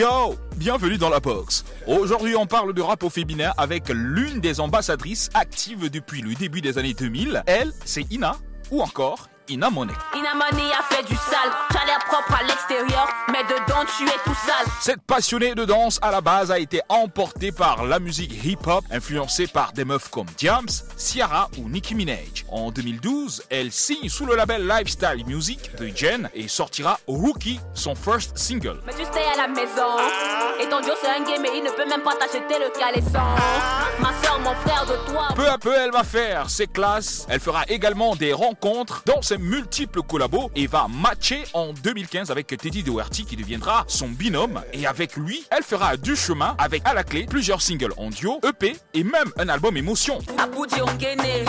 Yo, bienvenue dans la box. Aujourd'hui, on parle de rap au féminin avec l'une des ambassadrices actives depuis le début des années 2000. Elle, c'est Ina, ou encore Ina Monet. Ina Money a fait du sale, t'as l'air propre à l'extérieur, mais dedans tu es tout sale. Cette passionnée de danse à la base a été emportée par la musique hip-hop, influencée par des meufs comme Diams, Ciara ou Nicki Minaj. En 2012, elle signe sous le label Lifestyle Music de Jen et sortira Rookie, son first single. Mais tu stay à la maison, et ton Dieu c'est un gay, mais il ne peut même pas t'acheter le caleçon. Ma soeur, mon frère de toi. Peu à peu, elle va faire ses classes. Elle fera également des rencontres dans ses multiples collabos et va matcher en 2015 avec Teddy Doherty qui deviendra son binôme. Et avec lui, elle fera du chemin avec à la clé plusieurs singles en duo, EP et même un album émotion. Aboudi Ongene,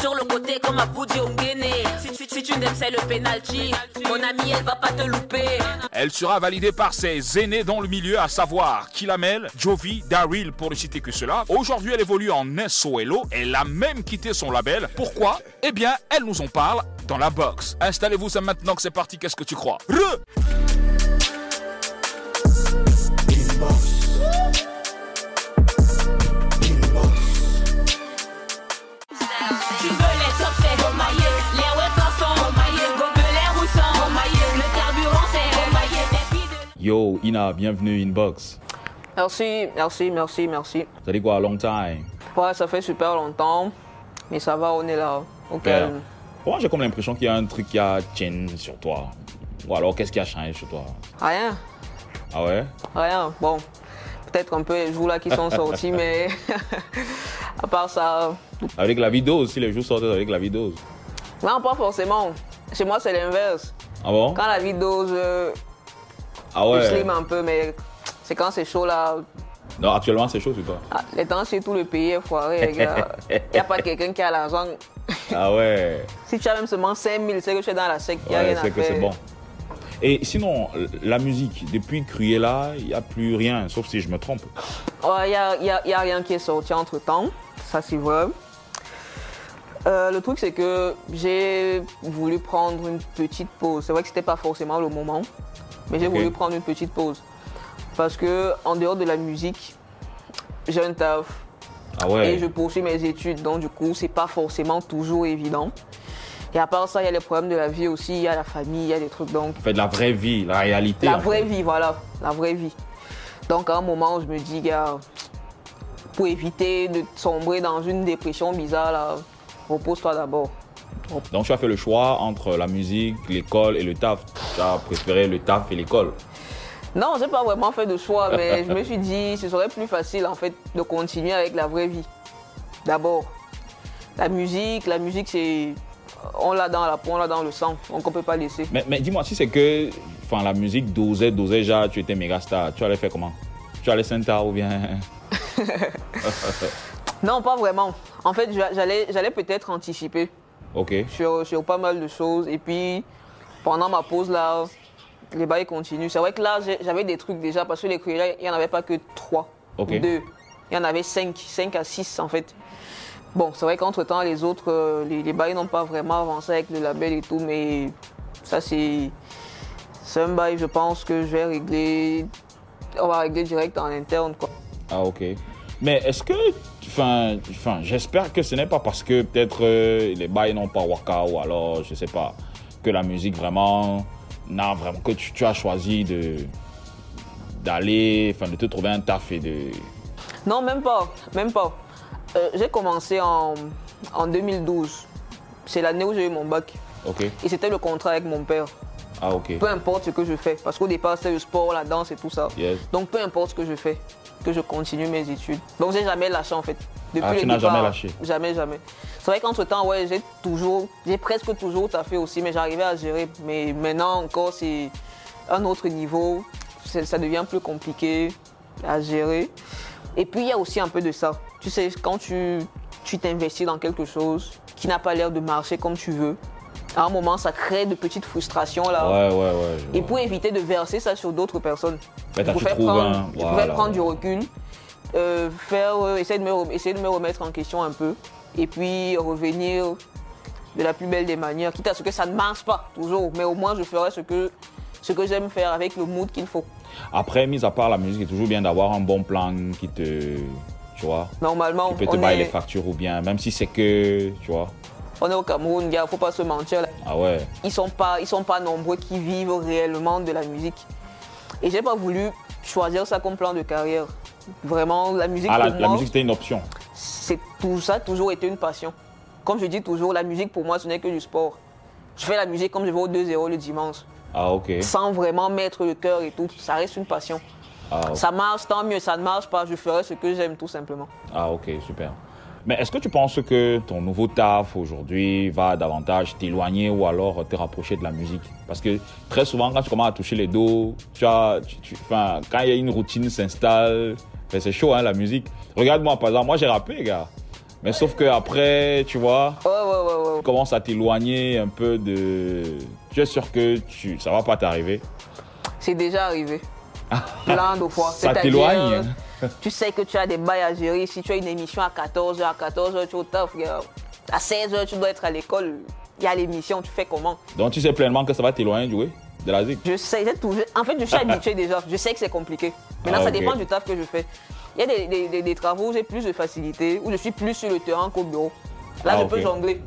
sur le côté comme Aboudi Ongene. Si, si, si tu n'aimes c'est le penalty, mon ami elle va pas te louper. Elle sera validée par ses aînés dans le milieu, à savoir Kilamel, Jovi, Daryl pour ne citer que cela. Aujourd'hui, elle évolue en SOLO. Elle a même quitté son label. Pourquoi? Eh bien, elle nous en parle dans la box. Installez-vous ça maintenant que c'est parti, qu'est-ce que tu crois? Re c'est c'est Yo, Ina, bienvenue Inbox. Merci, merci, merci, merci. Ça dit quoi, long time? Ouais, ça fait super longtemps, mais ça va, on est là, au Père. calme. Moi, j'ai comme l'impression qu'il y a un truc qui a chain sur toi. Ou alors, qu'est-ce qui a changé sur toi? Rien, Ah ouais? Rien. Bon, peut-être un peu les jours là qui sont sortis, mais à part ça, Avec la vidéo, si les jours sortent avec la vidéo. non, pas forcément. Chez moi, c'est l'inverse. Ah bon? Quand la dose, euh, Ah je ouais slim un peu, mais c'est quand c'est chaud là. Non, actuellement, c'est chaud sur toi. Ah, les temps, c'est tout le pays est foiré, les gars. Il n'y a pas quelqu'un qui a l'argent. Ah ouais si tu as même seulement 5000, c'est que tu es dans la sec, il a Ouais, rien à c'est que c'est bon. Et sinon, la musique, depuis Cruella, il n'y a plus rien, sauf si je me trompe. Il n'y a, y a- y a rien qui est sorti entre temps, ça c'est vrai. Euh, le truc c'est que j'ai voulu prendre une petite pause. C'est vrai que c'était pas forcément le moment, mais j'ai voulu prendre une petite pause. Parce que en dehors de la musique, j'ai un taf Ah ouais et je poursuis mes études, donc du coup c'est pas forcément toujours évident. Et à part ça, il y a les problèmes de la vie aussi, il y a la famille, il y a des trucs donc. Fait de la vraie vie, la réalité. La vraie fait. vie, voilà, la vraie vie. Donc à un moment, je me dis, gars, pour éviter de sombrer dans une dépression bizarre, là, repose-toi d'abord. Donc, tu as fait le choix entre la musique, l'école et le taf. Tu as préféré le taf et l'école. Non, j'ai pas vraiment fait de choix, mais je me suis dit, ce serait plus facile en fait de continuer avec la vraie vie. D'abord, la musique, la musique, c'est. On l'a dans la peau, on l'a dans le sang, donc on peut pas laisser. Mais, mais dis-moi, si c'est que enfin, la musique dosait, dosait déjà, tu étais méga star, tu allais faire comment? Tu allais Santa ou bien? Non, pas vraiment. En fait, j'allais j'allais peut-être anticiper. Ok. sur, sur pas mal de choses. Et puis, pendant ma pause, là, les bails continuent. C'est vrai que là, j'avais des trucs déjà, parce que les Cruella, il n'y en avait pas que trois Ok. ou deux. Il y en avait cinq, cinq à six, en fait. Bon, c'est vrai qu'entre-temps, les autres, euh, les, les bails n'ont pas vraiment avancé avec le label et tout, mais ça, c'est... C'est un bail, je pense, que je vais régler... On va régler direct en interne, quoi. Ah, ok. Mais est-ce que. Enfin, enfin j'espère que ce n'est pas parce que peut-être euh, les bails n'ont pas waka ou alors, je sais pas, que la musique vraiment. Non, vraiment, que tu, tu as choisi de. d'aller. Enfin, de te trouver un taf et de. Non, même pas, même pas. Euh, j'ai commencé en, en 2012. C'est l'année où j'ai eu mon bac. Ok. Et c'était le contrat avec mon père. Ah, ok. Peu importe ce que je fais, parce qu'au départ c'était le sport, la danse et tout ça. Yes. Donc peu importe ce que je fais, que je continue mes études. Donc j'ai jamais lâché en fait. Depuis Ah, tu n'as jamais lâché Jamais, jamais. C'est vrai qu'entre temps, ouais, j'ai toujours, j'ai presque toujours fait aussi, mais j'arrivais à gérer. Mais maintenant encore, c'est un autre niveau. Ça devient plus compliqué à gérer. Et puis il y a aussi un peu de ça. Tu sais, quand tu tu t'investis dans quelque chose qui n'a pas l'air de marcher comme tu veux, à un moment, ça crée de petites frustrations là. Ouais, ouais, ouais. je Et pour éviter de verser ça sur d'autres personnes, je tu pouvais prendre, un- je pouvais voilà. prendre du recul, euh, faire, euh, essayer, de me, essayer de me remettre en question un peu, et puis revenir de la plus belle des manières, quitte à ce que ça ne marche pas toujours, mais au moins je ferai ce que, ce que j'aime faire avec le mood qu'il faut. Après, mis à part la musique, c'est toujours bien d'avoir un bon plan qui te. Tu vois Normalement, Qui peut te bailler les est, factures ou bien, même si c'est que. Tu vois on est au Cameroun, gars, faut pas se mentir. là. Ah ouais. Ils sont pas, ils sont pas nombreux qui vivent réellement de la musique. Et j'ai pas voulu choisir ça comme plan de carrière. Vraiment, la musique Ah, la, pour la moi, musique, c'était une option. c'est tout ça a toujours été une passion. Comme je dis toujours, la musique pour moi, ce n'est que du sport. Je fais la musique comme je vais au 2-0 le dimanche, Ah, ok. sans vraiment mettre le cœur et tout. Ça reste une passion. Ah. Ça marche, tant mieux. Ça ne marche pas, je ferai ce que j'aime tout simplement. Ah, ok, super. Mais est-ce que tu penses que ton nouveau taf aujourd'hui va davantage t'éloigner ou alors te rapprocher de la musique? Parce que très souvent, quand tu commences à toucher les dos, tu as, tu- tu- enfin, quand il y a une routine s'installe, ben, c'est chaud, hein, la musique. Regarde-moi, par exemple, moi j'ai rappé, gars. Mais sauf que après, tu vois, tu commences à t'éloigner un peu de. Tu es sûr que tu, ça va pas t'arriver C'est déjà arrivé. Plein de fois. Ça t'éloigne Tu sais que tu as des bails à gérer. Si tu as une émission à 14h, à 14h, tu es au taf. À 16h, tu dois être à l'école. Il y a l'émission, tu fais comment? Donc tu sais pleinement que ça va t'éloigner du de la zik. Je sais, toujours- en fait, je suis habitué déjà. Je sais que c'est compliqué. Maintenant, Ah, ça dépend du taf que je fais. Il y a des, des- des- des travaux où j'ai plus de facilité, où je suis plus sur le terrain qu'au bureau. Là, Ah, je peux jongler.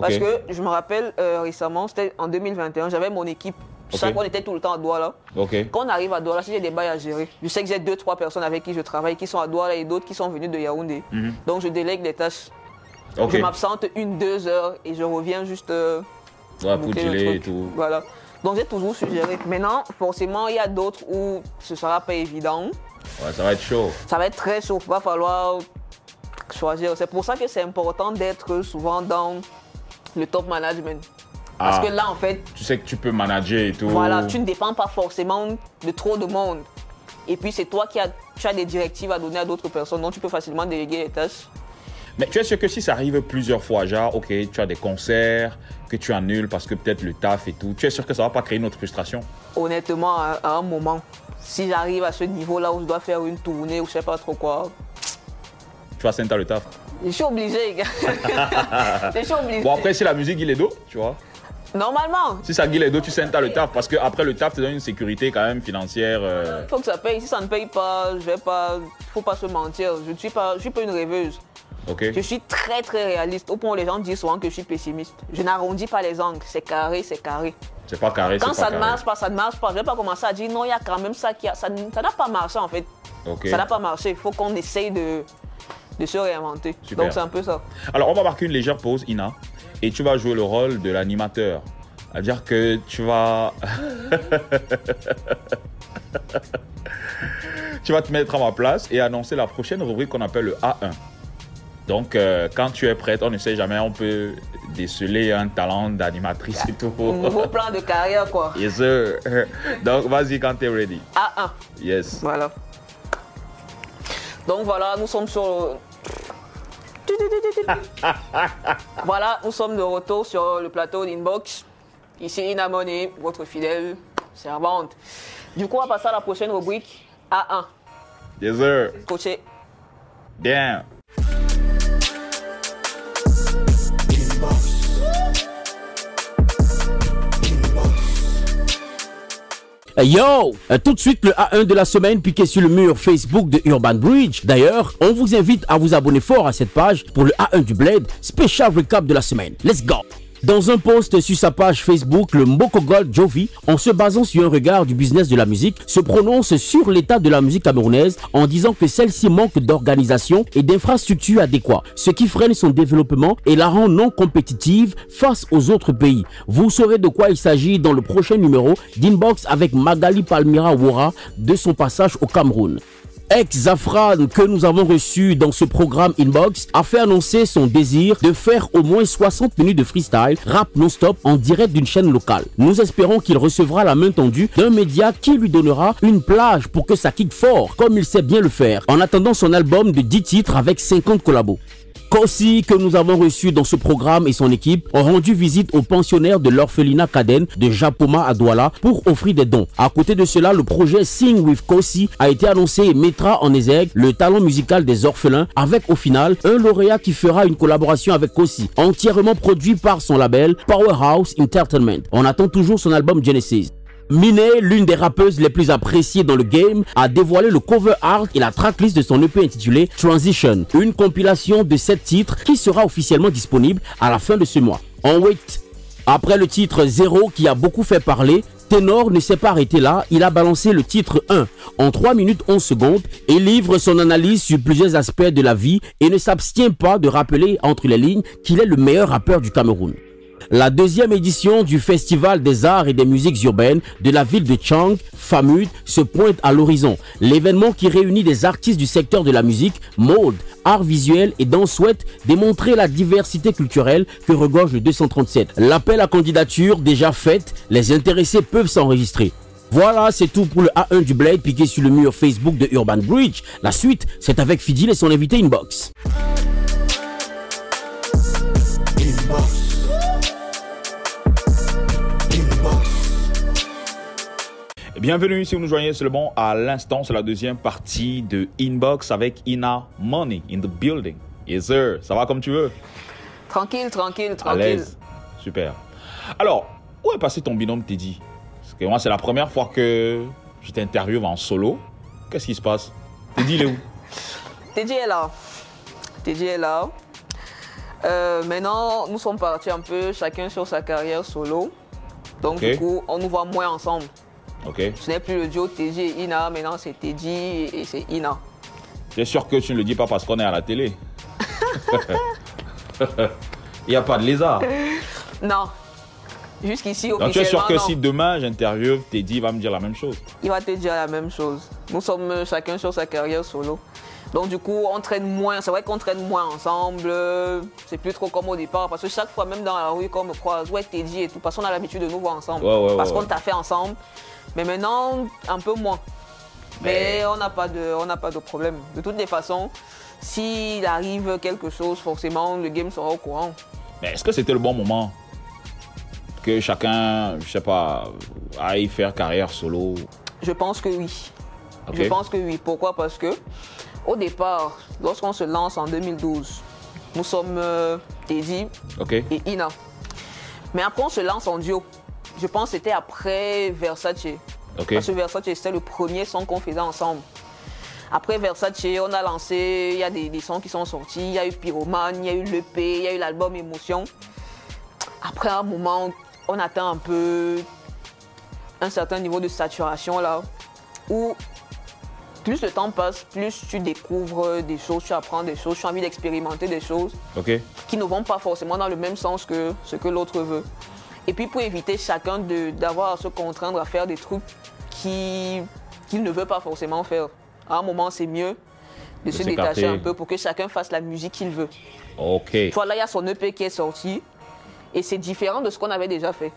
Parce que je me rappelle euh, récemment, c'était en 2021, j'avais mon équipe. Je savais Ok. qu'on était tout le temps à Douala. Quand on arrive à Douala, si j'ai des bails à gérer, je sais que j'ai deux, trois personnes avec qui je travaille qui sont à Douala et d'autres qui sont venues de Yaoundé. Donc je délègue des tâches. Mhm. Je m'absente une, deux heures et je reviens juste euh, Ouais, pour le et tout. Voilà. Donc j'ai toujours suggéré. Maintenant, forcément, il y a d'autres où ce sera pas évident. Ouais, ça va être chaud. Ça va être très chaud. Il va falloir choisir. C'est pour ça que c'est important d'être souvent dans le top management. Parce Ah. que là, en fait, Tu sais que tu peux manager et tout. voilà, tu ne dépends pas forcément de trop de monde. Et puis, c'est toi qui as, tu as des directives à donner à d'autres personnes, donc tu peux facilement déléguer les tâches. Mais tu es sûr que si ça arrive plusieurs fois, genre, ok, tu as des concerts que tu annules parce que peut-être le taf et tout, tu es sûr que ça va pas créer une autre frustration? Honnêtement, à, à un moment, si j'arrive à ce niveau-là où je dois faire une tournée ou je sais pas trop quoi, Tu vas sentir le taf. je suis obligé, gars. je suis obligé. Bon, après, si la musique guille les dos, tu vois. Normalement, Si ça guille les dos, tu sentis le taf parce que après le taf te donne une sécurité quand même financière. euh, il faut que ça paye. Si ça ne paye pas, je vais pas. Faut pas se mentir. Je ne suis pas, je suis pas une rêveuse. Ok. Je suis très très réaliste. Au point où les gens disent souvent que je suis pessimiste. Je n'arrondis pas les angles. C'est carré, c'est carré. C'est pas carré. Quand ça ne marche pas, ça ne marche pas. Je vais pas commencer à dire non, il y a quand même ça qui a. Ça n'a pas marché en fait. Ok. Ça n'a pas marché. Il faut qu'on essaye de, de se réinventer. Super. Donc c'est un peu ça. Alors, on va marquer une légère pause, Ina, et tu vas jouer le rôle de l'animateur. C'est-à-dire que tu vas. tu vas te mettre à ma place et annoncer la prochaine rubrique qu'on appelle le A1. Donc, euh, quand tu es prête, on ne sait jamais, on peut déceler un talent d'animatrice et tout. Nouveau plan de carrière quoi. Yes, sir. Donc, vas-y quand tu es ready. A1. Yes. Voilà. Donc voilà, nous sommes sur. voilà, nous sommes de retour sur le plateau d'Inbox. Ici Ina Money, votre fidèle servante. Du coup, on va passer à la prochaine rubrique A1. Yes, sir. Coaché. Bien. Yo Euh, Tout de suite le A1 de la semaine piqué sur le mur Facebook de Urban Bridge. D'ailleurs, on vous invite à vous abonner fort à cette page pour le A1 du Bled, spécial recap de la semaine. Let's go dans un post sur sa page Facebook, le Mboko Gold Jovi, en se basant sur un regard du business de la musique, se prononce sur l'état de la musique camerounaise en disant que celle-ci manque d'organisation et d'infrastructures adéquates, ce qui freine son développement et la rend non compétitive face aux autres pays. Vous saurez de quoi il s'agit dans le prochain numéro d'Inbox avec Magali Palmira Wora de son passage au Cameroun. Ex-Zafran que nous avons reçu dans ce programme Inbox a fait annoncer son désir de faire au moins 60 minutes de freestyle rap non-stop en direct d'une chaîne locale. Nous espérons qu'il recevra la main tendue d'un média qui lui donnera une plage pour que ça kick fort comme il sait bien le faire en attendant son album de 10 titres avec 50 collabos. Kossi, que nous avons reçu dans ce programme et son équipe, ont rendu visite aux pensionnaires de l'orphelinat Kaden de Japoma à Douala pour offrir des dons. À côté de cela, le projet Sing with Kossi a été annoncé et mettra en exergue le talent musical des orphelins avec au final un lauréat qui fera une collaboration avec Kossi, entièrement produit par son label Powerhouse Entertainment. On attend toujours son album Genesis. Minet, l'une des rappeuses les plus appréciées dans le game, a dévoilé le cover art et la tracklist de son EP intitulé Transition, une compilation de 7 titres qui sera officiellement disponible à la fin de ce mois. En wait après le titre 0 qui a beaucoup fait parler, Ténor ne s'est pas arrêté là, il a balancé le titre 1 en 3 minutes 11 secondes et livre son analyse sur plusieurs aspects de la vie et ne s'abstient pas de rappeler entre les lignes qu'il est le meilleur rappeur du Cameroun. La deuxième édition du Festival des arts et des musiques urbaines de la ville de Chang, FAMUD, se pointe à l'horizon. L'événement qui réunit des artistes du secteur de la musique, mode, art visuel et danse souhaite démontrer la diversité culturelle que regorge le 237. L'appel à candidature déjà fait, les intéressés peuvent s'enregistrer. Voilà, c'est tout pour le A1 du Blade piqué sur le mur Facebook de Urban Bridge. La suite, c'est avec Fidil et son invité Inbox. Bienvenue si vous nous joignez seulement à l'instant, c'est la deuxième partie de Inbox avec Ina Money in the building. Yes sir, ça va comme tu veux? Tranquille, tranquille, À tranquille. l'aise. Super. Alors, où est passé ton binôme Teddy? Parce que moi, c'est la première fois que je t'interviewe en solo. Qu'est-ce qui se passe? Teddy, il est où? Teddy est là. Teddy est là. Euh, maintenant, nous sommes partis un peu chacun sur sa carrière solo. Donc, du coup, on nous voit moins ensemble. Ok. Ce n'est plus le duo Teddy et Ina, maintenant c'est Teddy et c'est Ina. T'es sûr que tu ne le dis pas parce qu'on est à la télé? Il n'y a pas de lézard. Non. Jusqu'ici, Donc tu es sûr officiellement, que non. si demain j'interviewe Teddy, il va me dire la même chose? Il va te dire la même chose. Nous sommes chacun sur sa carrière solo. Donc du coup, on traîne moins. C'est vrai qu'on traîne moins ensemble. C'est plus trop comme au départ. Parce que chaque fois, même dans la rue, quand on me croise, ouais, Teddy et tout, parce qu'on a l'habitude de nous voir ensemble. Ouais, ouais, parce ouais, qu'on t'a fait ensemble. Mais maintenant, un peu moins. Mais on n'a pas, de- on pas de problème. De toutes les façons, s'il arrive quelque chose, forcément, le game sera au courant. Mais est-ce que c'était le bon moment que chacun, je sais pas, aille faire carrière solo? Je pense que oui. Je pense que oui. Pourquoi? Parce que au départ, lorsqu'on se lance en 2012, nous sommes euh, Teddy et Ina. Mais après, on se lance en duo. Je pense que c'était après Versace. Ok. Parce que Versace, c'était le premier son qu'on faisait ensemble. Après Versace, on a lancé, il y a des, des sons qui sont sortis. Il y a eu Pyromane, il y a eu l'EP, il y a eu l'album Émotion. Après un moment, on atteint un peu un certain niveau de saturation là, où plus le temps passe, plus tu découvres des choses, tu apprends des choses, tu as envie d'expérimenter des choses qui ne vont pas forcément dans le même sens que ce que l'autre veut. Et puis pour éviter chacun d'avoir à se contraindre à faire des trucs qui- qu'il ne veut pas forcément faire. À un moment, c'est mieux de se détacher un peu pour que chacun fasse la musique qu'il veut. Ok. Vois, là, il y a son EP qui est sorti et c'est différent de ce qu'on avait déjà fait.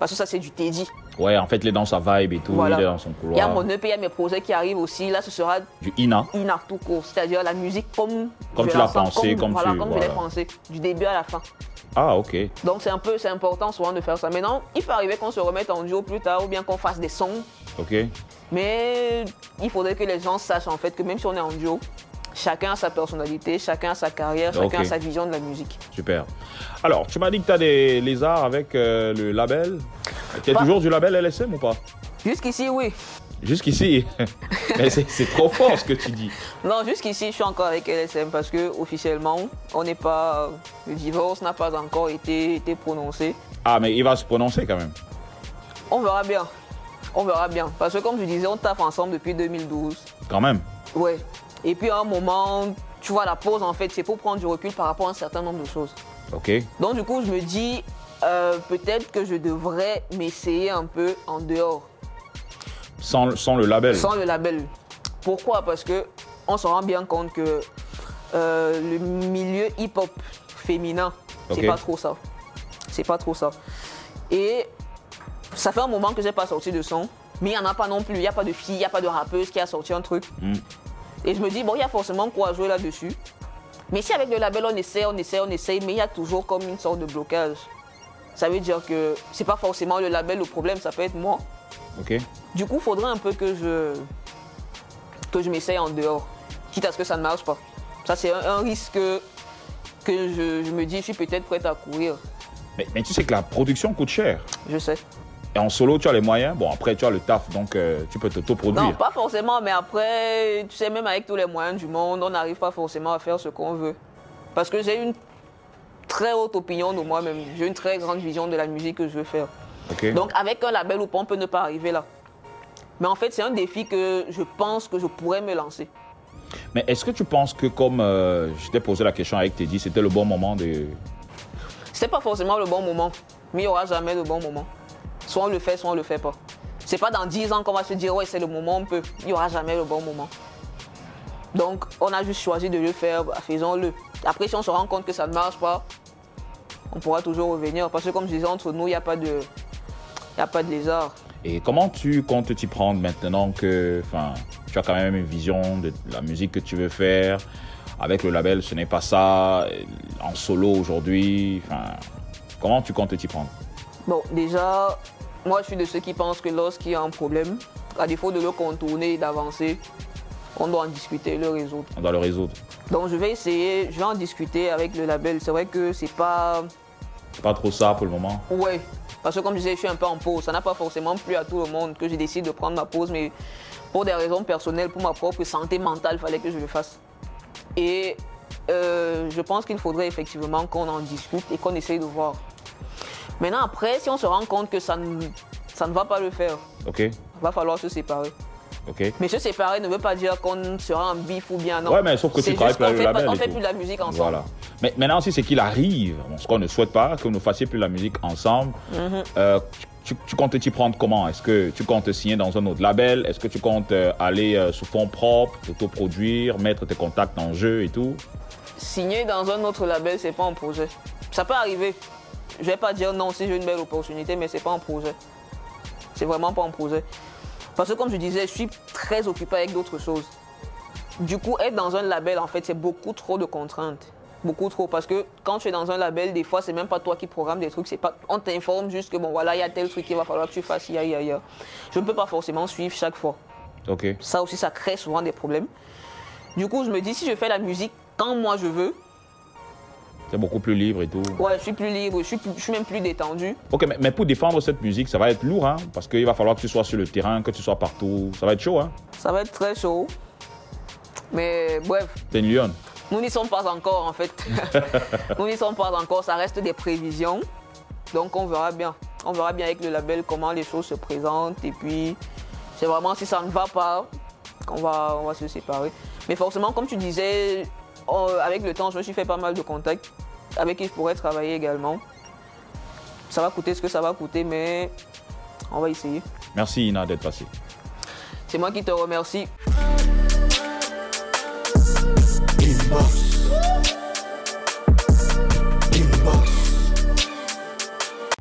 Parce que ça, c'est du Teddy. Ouais, en fait, il est dans sa vibe et tout, Voilà. il est dans son Il y a couloir. mon EP, il y a mes projets qui arrivent aussi. Là, ce sera Du Ina. Ina tout court, c'est-à-dire la musique comme, Comme je tu la l'as pensé, comme voilà, tu- comme je l'ai voilà. pensé, du début à la fin. Ah, ok. Donc c'est un peu, c'est important souvent de faire ça. Maintenant, il peut arriver qu'on se remette en duo plus tard ou bien qu'on fasse des sons. Ok. Mais il faudrait que les gens sachent en fait que même si on est en duo, chacun a sa personnalité, chacun a sa carrière, chacun a sa vision de la musique. Super. Alors, tu m'as dit que tu as des lézards avec euh, le label. Tu es Bah. toujours du label LSM ou pas? Jusqu'ici, oui. Jusqu'ici. Mais c'est c'est trop fort ce que tu dis. Non, jusqu'ici, je suis encore avec LSM parce que officiellement, on n'est pas, le divorce n'a pas encore été, été prononcé. Ah, mais il va se prononcer quand même. On verra bien. On verra bien. Parce que comme je disais, on taffe ensemble depuis 2012. Quand même. Ouais. Et puis à un moment, tu vois, la pause, en fait, c'est pour prendre du recul par rapport à un certain nombre de choses. Ok. Donc du coup, je me dis, euh, peut-être que je devrais m'essayer un peu en dehors, Sans, sans le label. sans le label. Pourquoi? Parce que on se rend bien compte que euh, le milieu hip-hop féminin, c'est pas trop ça. C'est pas trop ça. Et ça fait un moment que j'ai pas sorti de son, mais il n'y en a pas non plus. Il n'y a pas de fille, il n'y a pas de rappeuse qui a sorti un truc. Mm. Et je me dis, bon, il y a forcément quoi jouer là-dessus. Mais si avec le label, on essaie, on essaie, on essaie, mais il y a toujours comme une sorte de blocage. Ça veut dire que c'est pas forcément le label le problème, ça peut être moi. Ok. Du coup, faudrait un peu que je, que je m'essaye en dehors, quitte à ce que ça ne marche pas. Ça, c'est un, un risque que, que je, je me dis, je suis peut-être prête à courir. Mais, mais tu sais que la production coûte cher. Je sais. Et en solo, tu as les moyens. Bon, après, tu as le taf, donc euh, tu peux Non, t'autoproduire. pas forcément, mais après, tu sais, même avec tous les moyens du monde, on n'arrive pas forcément à faire ce qu'on veut. Parce que j'ai une très haute opinion de moi-même. J'ai une très grande vision de la musique que je veux faire. Donc, avec un label ou pas, on peut ne pas arriver là. Mais en fait, c'est un défi que je pense que je pourrais me lancer. Mais est-ce que tu penses que, comme euh, je t'ai posé la question avec Teddy, c'était le bon moment de. C'est pas forcément le bon moment, mais il n'y aura jamais de bon moment. Soit on le fait, soit on le fait pas. C'est pas dans 10 ans qu'on va se dire, ouais, c'est le moment, on peut. Il n'y aura jamais le bon moment. Donc, on a juste choisi de le faire, bah, faisons-le. Après, si on se rend compte que ça ne marche pas, on pourra toujours revenir. Parce que, comme je disais, entre nous, il n'y a pas de. A pas de lézard. Et comment tu comptes t'y prendre maintenant que tu as quand même une vision de la musique que tu veux faire? Avec le label, ce n'est pas ça. En solo aujourd'hui, comment tu comptes t'y prendre? Bon, déjà, moi, je suis de ceux qui pensent que lorsqu'il y a un problème, à défaut de le contourner et d'avancer, on doit en discuter le résoudre. On doit le résoudre. Donc, je vais essayer, je vais en discuter avec le label. C'est vrai que c'est pas. C'est pas trop ça pour le moment. Ouais. Parce que comme je disais, je suis un peu en pause. Ça n'a pas forcément plu à tout le monde que j'ai décidé de prendre ma pause, mais pour des raisons personnelles, pour ma propre santé mentale, il fallait que je le fasse. Et euh, je pense qu'il faudrait effectivement qu'on en discute et qu'on essaye de voir. Maintenant, après, si on se rend compte que ça ne, ça ne va pas le faire, il va falloir se séparer. Ok Mais se séparer ne veut pas dire qu'on sera en bif ou bien non. Ouais, mais sauf que tu travailles plus le fait pas- label On fait plus de la musique ensemble. Voilà. Mais maintenant, si c'est qu'il arrive, ce qu'on ne souhaite pas, que vous ne fassiez plus la musique ensemble, Mhm. euh, tu, tu comptes t'y prendre comment? Est-ce que tu comptes signer dans un autre label? Est-ce que tu comptes euh, aller euh, sous fonds propres, t'autoproduire, mettre tes contacts en jeu et tout? Signer dans un autre label, c'est pas un projet. Ça peut arriver. Je vais pas dire non si j'ai une belle opportunité, mais c'est pas un projet. C'est vraiment pas un projet. Parce que comme je disais, je suis très occupé avec d'autres choses. Du coup, être dans un label, en fait, c'est beaucoup trop de contraintes. Beaucoup trop. Parce que quand tu es dans un label, des fois, c'est même pas toi qui programme des trucs. C'est pas, on t'informe juste que bon, voilà, il y a tel truc qu'il va falloir que tu fasses, il y a, il y a, il y a. Je ne peux pas forcément suivre chaque fois. Ok. Ça aussi, ça crée souvent des problèmes. Du coup, je me dis, si je fais la musique quand moi je veux, C'est beaucoup plus libre et tout. Ouais, je suis plus libre, je suis, plus- je suis même plus détendu. Ok, mais, mais pour défendre cette musique, ça va être lourd, hein, parce qu'il va falloir que tu sois sur le terrain, que tu sois partout. Ça va être chaud, hein. Ça va être très chaud. Mais bref, T'es une lionne. nous n'y sommes pas encore en fait. nous n'y sommes pas encore, ça reste des prévisions. Donc on verra bien. On verra bien avec le label comment les choses se présentent. Et puis, c'est vraiment si ça ne va pas qu'on va, on va se séparer. Mais forcément, comme tu disais, on- avec le temps, je me suis fait pas mal de contacts avec qui je pourrais travailler également. Ça va coûter ce que ça va coûter, mais on va essayer. Merci, Ina, d'être passée. C'est moi qui te remercie. Inbox.